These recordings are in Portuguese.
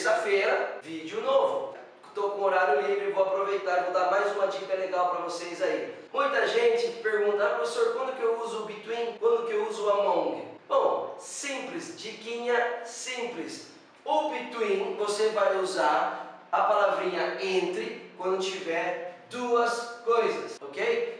terça-feira, vídeo novo. Estou com horário livre, vou aproveitar e vou dar mais uma dica legal para vocês aí. Muita gente pergunta, ah, professor, quando que eu uso o Between? Quando que eu uso o Among? Bom, simples, diquinha simples. O Between você vai usar a palavrinha entre quando tiver duas coisas, ok?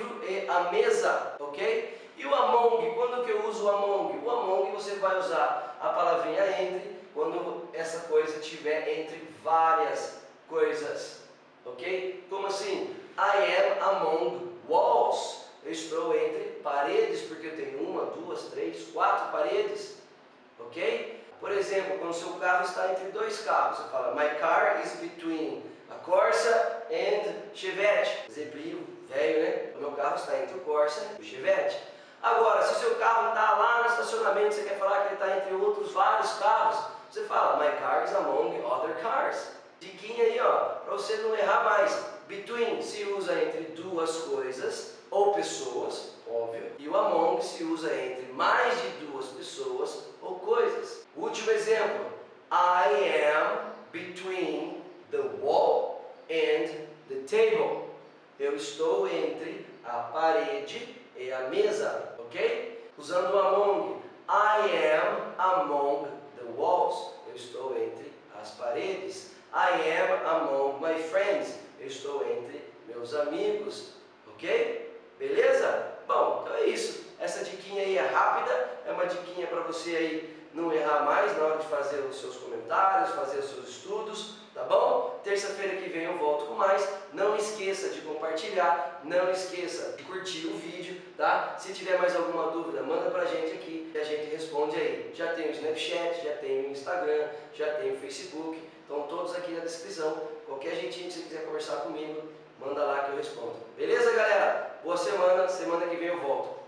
Livro e a mesa, ok? E o among, quando que eu uso o among? O among você vai usar a palavrinha entre quando essa coisa estiver entre várias coisas, ok? Como assim? I am among walls. Eu estou entre paredes porque eu tenho uma, duas, três, quatro paredes, ok? Por exemplo, quando seu carro está entre dois carros, você fala My car is between a Corsa and Chevette. Exemplo velho, né? Carro está entre o Corsa e o Chevette. Agora, se o seu carro está lá no estacionamento, você quer falar que ele está entre outros vários carros, você fala, my car is among other cars. Diquinha aí, ó, para você não errar mais. Between se usa entre duas coisas ou pessoas, óbvio. E o among se usa entre mais de duas pessoas ou coisas. Último exemplo. I am between the wall and the table. Eu estou entre a parede e a mesa, ok? Usando among. I am among the walls. Eu estou entre as paredes. I am among my friends. Eu estou entre meus amigos, ok? Beleza? Bom, então é isso. Essa diquinha aí é rápida, é uma diquinha para você aí não errar mais na hora de fazer os seus comentários, fazer os seus estudos? Terça-feira que vem eu volto com mais. Não esqueça de compartilhar, não esqueça de curtir o vídeo, tá? Se tiver mais alguma dúvida, manda pra gente aqui e a gente responde aí. Já tem o Snapchat, já tem o Instagram, já tem o Facebook, estão todos aqui na descrição. Qualquer jeitinho que você quiser conversar comigo, manda lá que eu respondo. Beleza, galera? Boa semana, semana que vem eu volto.